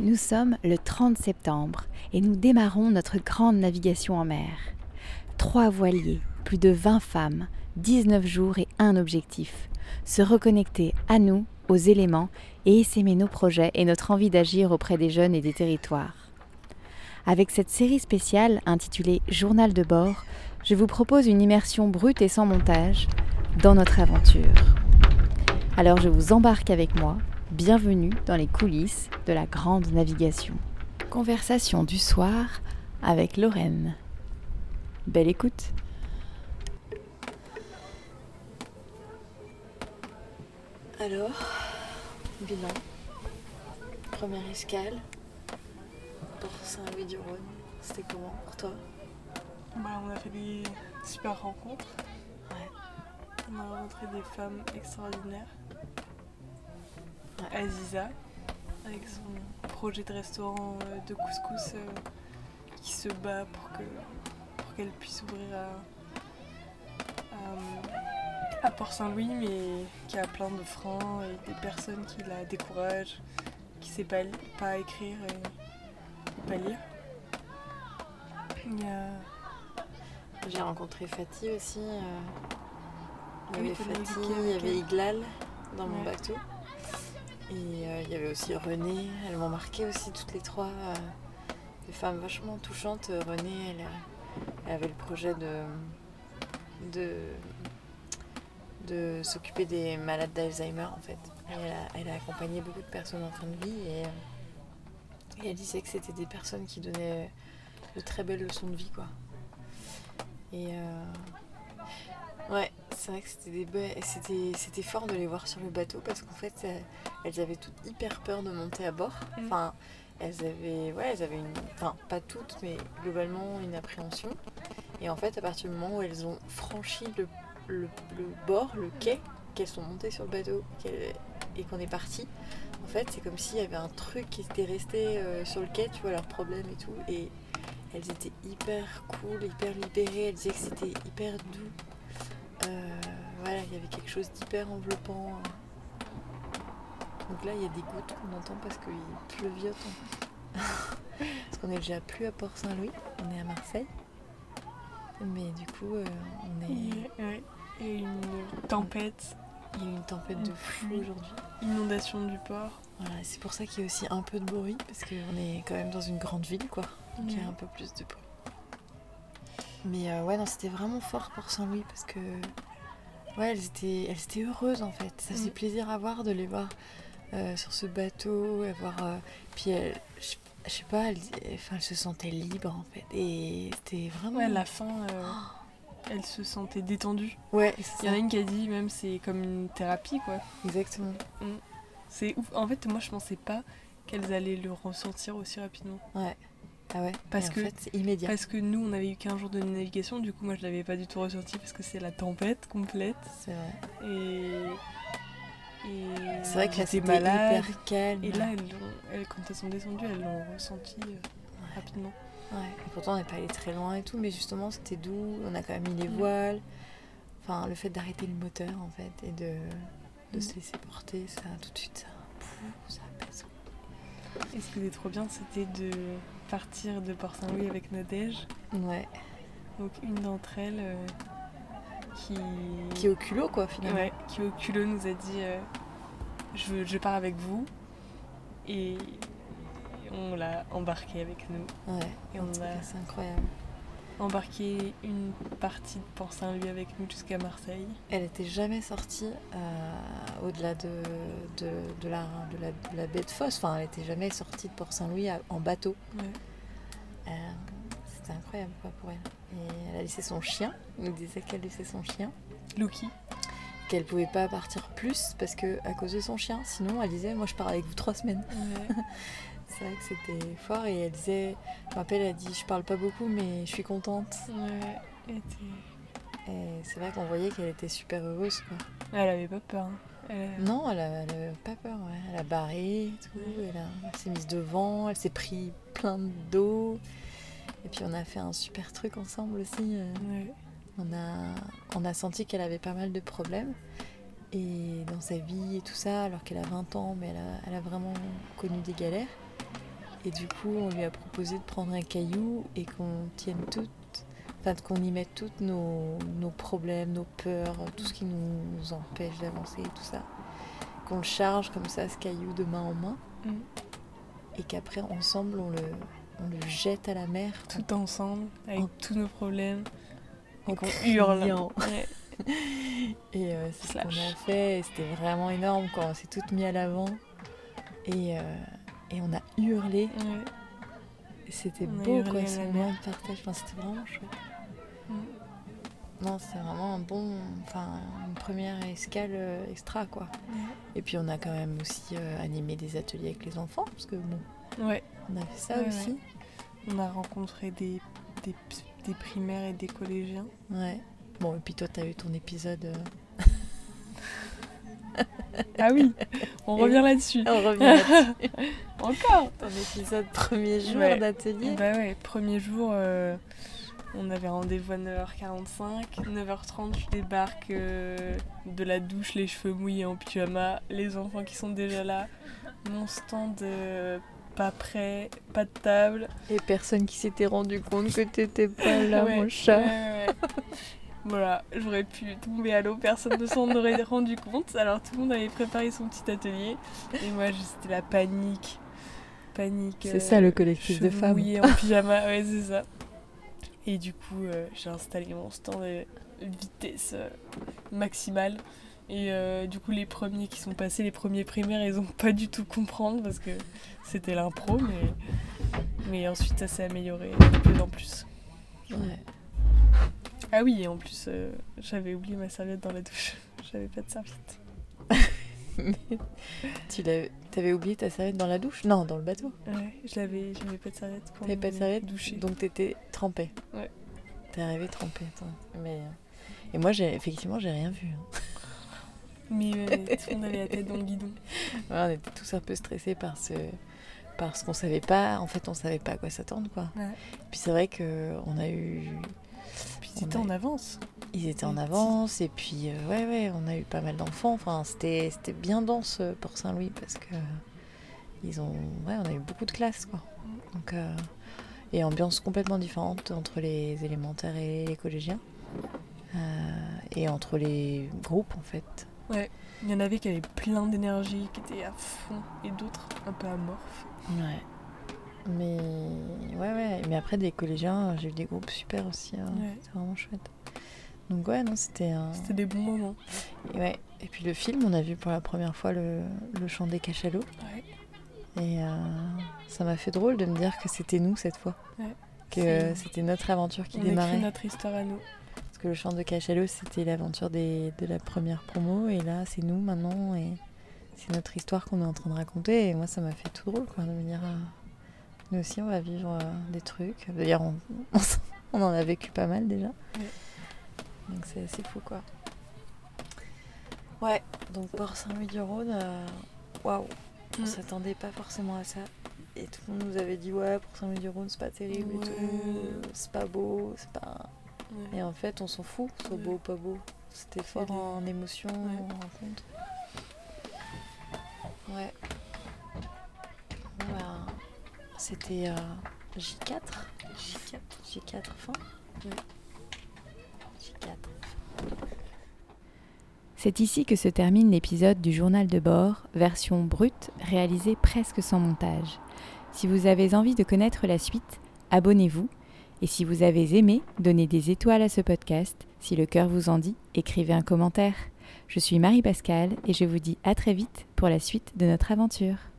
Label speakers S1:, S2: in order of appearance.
S1: Nous sommes le 30 septembre et nous démarrons notre grande navigation en mer. Trois voiliers, plus de 20 femmes, 19 jours et un objectif. Se reconnecter à nous, aux éléments et essaimer nos projets et notre envie d'agir auprès des jeunes et des territoires. Avec cette série spéciale intitulée Journal de bord, je vous propose une immersion brute et sans montage dans notre aventure. Alors je vous embarque avec moi. Bienvenue dans les coulisses de la grande navigation. Conversation du soir avec Lorraine. Belle écoute.
S2: Alors, bilan. Première escale. Port Saint-Louis-du-Rhône. C'était comment pour toi?
S3: Bah, on a fait des super rencontres.
S2: Ouais.
S3: On a rencontré des femmes extraordinaires.
S2: Ouais.
S3: Aziza, avec son projet de restaurant euh, de couscous euh, qui se bat pour que pour qu'elle puisse ouvrir à, à, à Port-Saint-Louis, mais qui a plein de freins et des personnes qui la découragent, qui ne sait pas, pas écrire et, et pas lire. A
S2: J'ai rencontré Fatih aussi. euh, Il y avait Fatih, il y avait. Iglal dans mon bateau. Et euh, il y avait aussi Renée. Elles m'ont marqué aussi toutes les trois. euh, des femmes vachement touchantes. Euh, Renée, elle, avait le projet de, de, de s'occuper des malades d'Alzheimer en fait. Elle a, accompagné beaucoup de personnes en fin de vie et, elle disait que c'était des personnes qui donnaient de très belles leçons de vie quoi. Et ouais, c'est vrai que c'était des c'était fort de les voir sur le bateau parce qu'en fait elles avaient toutes hyper peur de monter à bord.
S3: Mm.
S2: Enfin, elles avaient ouais, elles avaient une enfin pas toutes mais globalement une appréhension. Et en fait, à partir du moment où elles ont franchi le, le, le bord, le quai, qu'elles sont montées sur le bateau et qu'on est parti, en fait, c'est comme s'il y avait un truc qui était resté euh, sur le quai, tu vois, leurs problèmes et tout. Et elles étaient hyper cool, hyper libérées. Elles disaient que c'était hyper doux. Euh, voilà, il y avait quelque chose d'hyper enveloppant. Donc là, il y a des gouttes qu'on entend parce qu'il pleuviote. en fait. parce qu'on est déjà plus à Port-Saint-Louis, on est à Marseille. Mais du coup, euh, on est...
S3: il y a- ouais, il y a une tempête,
S2: il y a eu une tempête de fou aujourd'hui.
S3: inondation du port.
S2: Voilà, c'est pour ça qu'il y a aussi un peu de bruit, parce qu'on est quand même dans une grande ville, quoi. Donc il y a un peu plus de bruit. Mais euh, ouais, non, c'était vraiment fort pour Saint-Louis, parce que ouais, elles étaient, elles étaient heureuses en fait. Ça faisait
S3: Mm.
S2: plaisir à voir de les voir euh, sur ce bateau, à voir. euh, puis elles- je je sais pas, elles, enfin, elles se sentaient libres en fait. Et c'était vraiment.
S3: Ouais, à la fin, euh, elle se sentait détendue.
S2: Ouais,
S3: Il y en a une qui a dit même c'est comme une thérapie quoi.
S2: Exactement.
S3: C'est ouf. En fait, moi je pensais pas qu'elles allaient le ressentir aussi rapidement.
S2: Ouais. Ah ouais.
S3: Parce
S2: en
S3: que-
S2: fait, immédiat.
S3: Parce que nous on avait eu 15 jours de navigation, du coup moi je l'avais pas du tout ressenti parce que c'est la tempête complète.
S2: C'est vrai.
S3: Et.
S2: C'est vrai que là, c'était
S3: malade.
S2: hyper calme.
S3: Et là, elles l'ont- elles, quand elles sont descendues, elles l'ont ressenti euh, rapidement.
S2: Ouais, et pourtant on n'est pas allé très loin et tout, mais justement c'était doux, on a quand même mis les
S3: Mm.
S2: voiles. Enfin, le fait d'arrêter le moteur en fait et de, de
S3: Mm.
S2: se laisser porter, ça tout de suite ça, pouf, ça apaise.
S3: Et ce qui était trop bien, c'était de partir de Port-Saint-Louis avec Nadège.
S2: Ouais,
S3: Donc une d'entre elles euh, qui...
S2: qui est au culot quoi finalement.
S3: Ouais, qui au culot nous a dit euh, je, pars avec vous. Et on l'a embarqué avec nous.
S2: Ouais,
S3: Et on a
S2: c'est incroyable.
S3: embarqué une partie de Port-Saint-Louis avec nous jusqu'à Marseille.
S2: Elle était jamais sortie euh, au-delà de, de, de la, de, la, de la baie de Fosse, enfin elle était jamais sortie de Port-Saint-Louis en bateau.
S3: Ouais.
S2: Euh, C'était incroyable quoi pour elle. Et elle a laissé son chien, elle nous disait qu'elle laissait son chien.
S3: Lucky.
S2: qu'elle pouvait pas partir plus parce que à cause de son chien. Sinon, elle disait moi je pars avec vous trois semaines.
S3: Ouais.
S2: C'est vrai que c'était fort et elle disait, je me rappelle, elle a dit je parle pas beaucoup mais je suis contente.
S3: ouais.
S2: Et c'est vrai qu'on voyait qu'elle était super heureuse quoi.
S3: elle avait pas peur. hein. Elle-
S2: Non, elle a, elle a pas peur. ouais. Elle a barré et tout. Elle, a- elle s'est mise devant. Elle s'est pris plein d'eau. Et puis on a fait un super truc ensemble aussi. euh,
S3: Ouais.
S2: On a, on a senti qu'elle avait pas mal de problèmes et dans sa vie et tout ça, alors qu'elle a 20 ans, mais elle a, elle a vraiment connu des galères. Et du coup, on lui a proposé de prendre un caillou et qu'on tienne toutes, enfin qu'on y mette toutes nos, nos problèmes, nos peurs, tout ce qui nous empêche d'avancer et tout ça. Qu'on le charge comme ça, ce caillou, de main en main.
S3: Mm.
S2: Et qu'après, ensemble, on le, on le jette à la mer.
S3: Tout ensemble, avec
S2: En-
S3: tous nos problèmes.
S2: en
S3: Et hurle. Ouais.
S2: Et euh, c'est ce qu'on a fait. C'était vraiment énorme quand on s'est toutes mis à l'avant. Et, euh, et on a hurlé.
S3: Ouais.
S2: C'était beau, quoi, ce moment de partage. Enfin, c'était vraiment chouette.
S3: Mm.
S2: Non, c'est vraiment un bon, enfin, une première escale euh, extra, quoi. Et puis on a quand même aussi euh, animé des ateliers avec les enfants, parce que bon,
S3: Ouais.
S2: on a fait ça
S3: Ouais,
S2: aussi.
S3: On a rencontré des, des, des primaires et des collégiens.
S2: Ouais. Bon, et puis toi, t'as eu ton épisode. euh,
S3: Ah oui, on
S2: Et
S3: revient là-dessus.
S2: On revient là-dessus.
S3: Encore
S2: ton épisode premier jour
S3: Ouais.
S2: d'atelier.
S3: Bah ouais, premier jour, euh, on avait rendez-vous à 9h45. 9h30, je débarque euh, de la douche, les cheveux mouillés en pyjama, les enfants qui sont déjà là, mon stand euh, pas prêt, pas de table.
S2: Et personne qui s'était rendu compte que t'étais pas là,
S3: Ouais,
S2: mon chat.
S3: ouais, ouais, ouais. Voilà, j'aurais pu tomber à l'eau, personne ne s'en aurait rendu compte. Alors tout le monde avait préparé son petit atelier. Et moi, c'était la panique. Panique.
S2: C'est ça, le collectif de femmes.
S3: en pyjama, ouais, c'est ça. Et du coup, euh, j'ai installé mon stand vitesse euh, maximale. Et euh, du coup, les premiers qui sont passés, les premiers primaires, ils ont pas du tout comprendre parce que c'était l'impro, mais, mais ensuite ça s'est amélioré de plus en plus.
S2: Ouais.
S3: Ah oui, et en plus, euh, j'avais oublié ma serviette dans la douche. J'avais pas de serviette.
S2: Mais tu t'avais oublié ta serviette dans la douche? Non, dans le bateau.
S3: Ouais, je l'avais, j'avais pas de serviette
S2: T'avais pas de serviette?
S3: doucher.
S2: Donc t'étais trempée.
S3: Ouais.
S2: T'es arrivée trempée, toi. Mais... euh, Et moi, j'ai effectivement, j'ai rien vu. hein.
S3: Mais euh, tout monde avait la tête dans le guidon.
S2: Ouais, on était tous un peu stressés par ce... Parce qu'on savait pas, en fait, on savait pas à quoi s'attendre, quoi.
S3: Ouais.
S2: Puis c'est vrai que on a eu,
S3: Puis
S2: On
S3: c'était
S2: a-
S3: en avance.
S2: ils étaient en avance et puis euh, ouais, ouais, on a eu pas mal d'enfants. Enfin, c'était, c'était bien dense euh, pour Saint-Louis parce que ils ont, ouais, on a eu beaucoup de classes, quoi. Donc euh, et ambiance complètement différente entre les élémentaires et les collégiens Euh, et entre les groupes, en fait.
S3: Il y en avait qui avaient plein d'énergie, qui étaient à fond, et d'autres un peu amorphes.
S2: Ouais. Mais ouais, ouais. Mais après, des collégiens, j'ai eu des groupes super aussi. hein.
S3: Ouais.
S2: C'était vraiment chouette. Donc ouais, non, c'était un...
S3: C'était des bons moments.
S2: Et ouais. Et puis le film, on a vu pour la première fois le, le chant des cachalots.
S3: Ouais.
S2: Et euh, ça m'a fait drôle de me dire que c'était nous cette fois.
S3: Ouais.
S2: Que c'était notre aventure qui
S3: On
S2: démarrait.
S3: notre histoire à nous.
S2: Que le chant de cachalots, c'était l'aventure des- de la première promo. Et là, c'est nous maintenant. Et c'est notre histoire qu'on est en train de raconter. Et moi, ça m'a fait tout drôle quoi, de me dire... euh, nous aussi, on va vivre euh, des trucs. D'ailleurs, on, on en a vécu pas mal déjà.
S3: Ouais.
S2: Donc c'est assez fou quoi. Ouais, donc Port Saint-Louis-du-Rhône, euh, waouh, on
S3: Mm.
S2: s'attendait pas forcément à ça. Et tout le monde nous avait dit ouais, Port Saint-Louis-du-Rhône c'est pas terrible et tout, c'est pas beau, c'est pas.
S3: Ouais.
S2: Et en fait, on s'en fout, soit
S3: Ouais.
S2: beau ou pas beau. C'était fort
S3: des-
S2: en émotion,
S3: Ouais.
S2: en rencontre. Ouais. Bah, C'était euh, J4
S3: J4.
S2: J4 fin
S3: Ouais.
S2: J4.
S1: C'est ici que se termine l'épisode du journal de bord, version brute, réalisée presque sans montage. Si vous avez envie de connaître la suite, abonnez-vous. Et si vous avez aimé, donnez des étoiles à ce podcast. Si le cœur vous en dit, écrivez un commentaire. Je suis Marie-Pascale et je vous dis à très vite pour la suite de notre aventure.